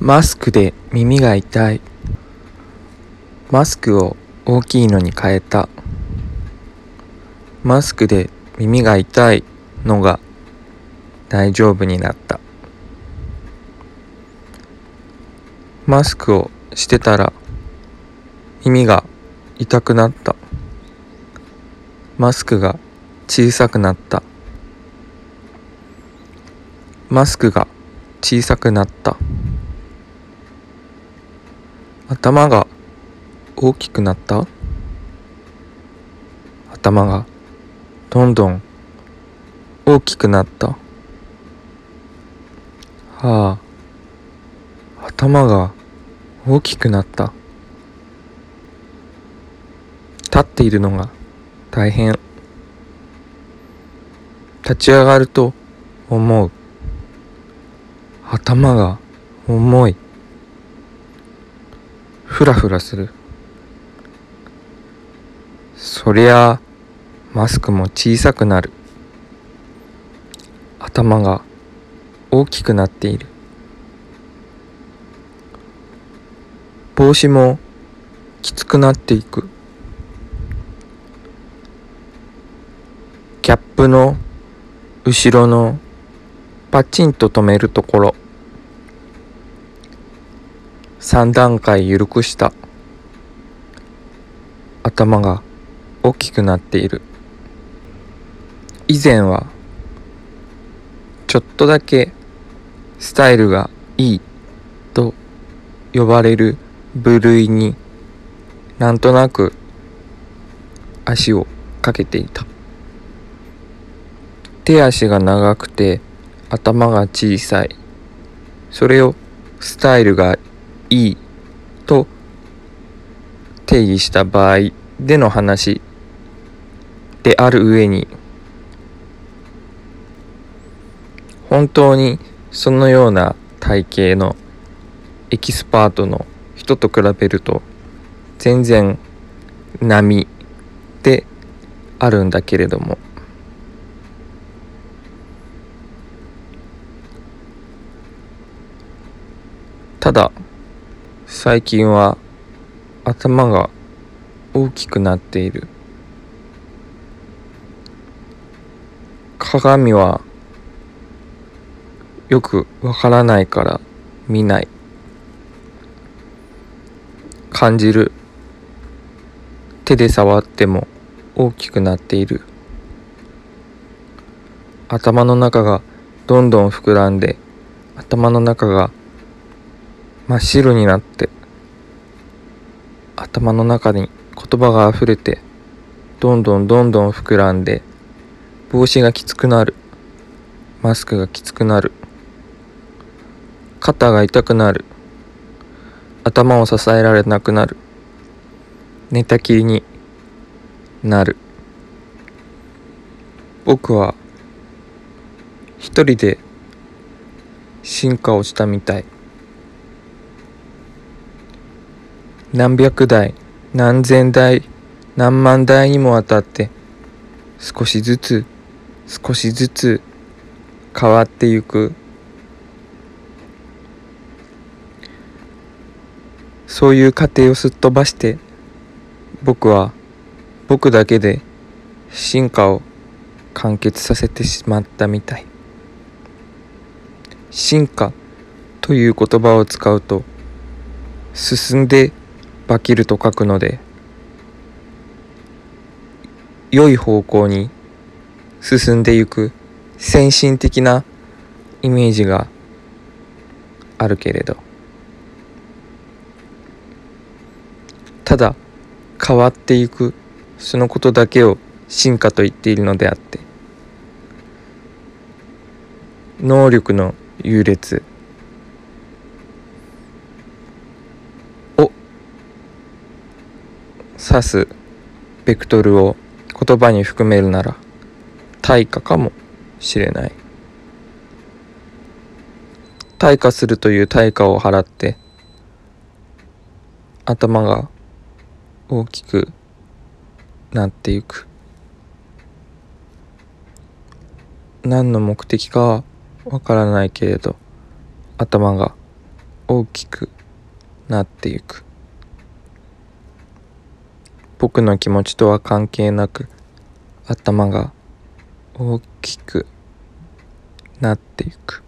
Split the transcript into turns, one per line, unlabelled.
マスクで耳が痛い。マスクを大きいのに変えた。マスクで耳が痛いのが大丈夫になった。マスクをしてたら耳が痛くなった。マスクが小さくなった。マスクが小さくなった。頭が大きくなった？頭がどんどん大きくなった。はあ頭が大きくなった。立っているのが大変。立ち上がると思う。頭が重い。ふらふらする。そりゃマスクも小さくなる。頭が大きくなっている。帽子もきつくなっていく。キャップの後ろのパチンと止めるところ。3段階緩くした。頭が大きくなっている。以前はちょっとだけスタイルがいいと呼ばれる部類になんとなく足をかけていた。手足が長くて頭が小さい。それをスタイルがいいと定義した場合での話である上に本当にそのような体型のエキスパートの人と比べると全然波であるんだけれどもただ最近は頭が大きくなっている。鏡はよくわからないから見ない。感じる。手で触っても大きくなっている。頭の中がどんどん膨らんで頭の中が真っ白になって頭の中に言葉があふれてどんどんどんどん膨らんで帽子がきつくなる。マスクがきつくなる。肩が痛くなる。頭を支えられなくなる。寝たきりになる。僕は一人で進化をしたみたい。何百台何千台何万台にもわたって少しずつ少しずつ変わってゆく。そういう過程をすっ飛ばして僕は僕だけで進化を完結させてしまったみたい。進化という言葉を使うと進んで化けると書くので良い方向に進んでいく先進的なイメージがあるけれど。ただ変わっていくそのことだけを進化と言っているのであって能力の優劣指すベクトルを言葉に含めるなら対価かもしれない。対価するという対価を払って頭が大きくなっていく。何の目的かはわからないけれど頭が大きくなっていく。僕の気持ちとは関係なく頭が大きくなっていく。